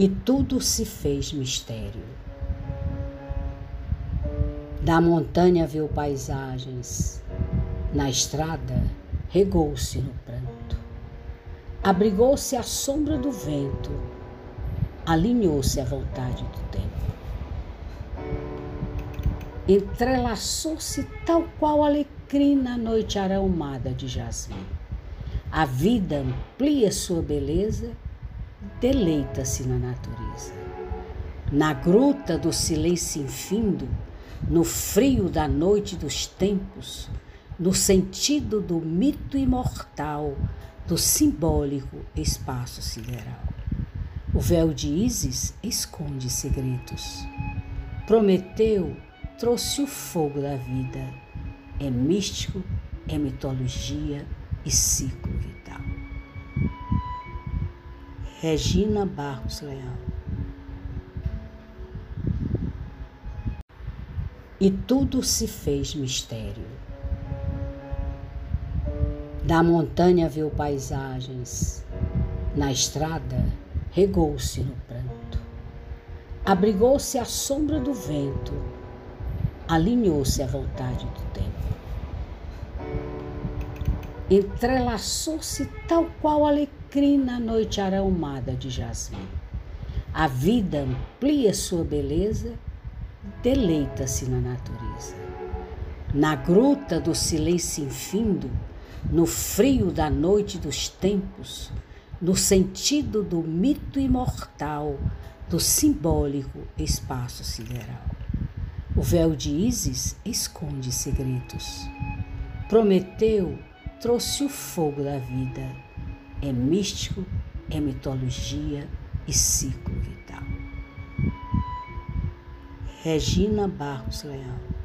e tudo se fez mistério. Da montanha viu paisagens, na estrada regou-se no pranto, abrigou-se à sombra do vento, alinhou-se à vontade do tempo. Entrelaçou-se tal qual alecrim na noite aromada de jasmim. A vida amplia sua beleza deleita-se na natureza. Na gruta do silêncio infindo, no frio da noite dos tempos, no sentido do mito imortal, do simbólico espaço sideral. O véu de Ísis esconde segredos. Prometeu trouxe o fogo da vida. É místico, é mitologia e ciclo vital. Regina Barros Leal. E tudo se fez mistério. Da montanha viu paisagens, na estrada regou-se no pranto, abrigou-se à sombra do vento, alinhou-se à vontade do tempo entrelaçou-se tal qual alecrim na noite aromada de jasmim. A vida amplia sua beleza, deleita-se na natureza. Na gruta do silêncio infindo, no frio da noite dos tempos, no sentido do mito imortal, do simbólico espaço sideral. O véu de Ísis esconde segredos. Prometeu trouxe o fogo da vida. É místico, é mitologia e ciclo vital. Regina Barros Leal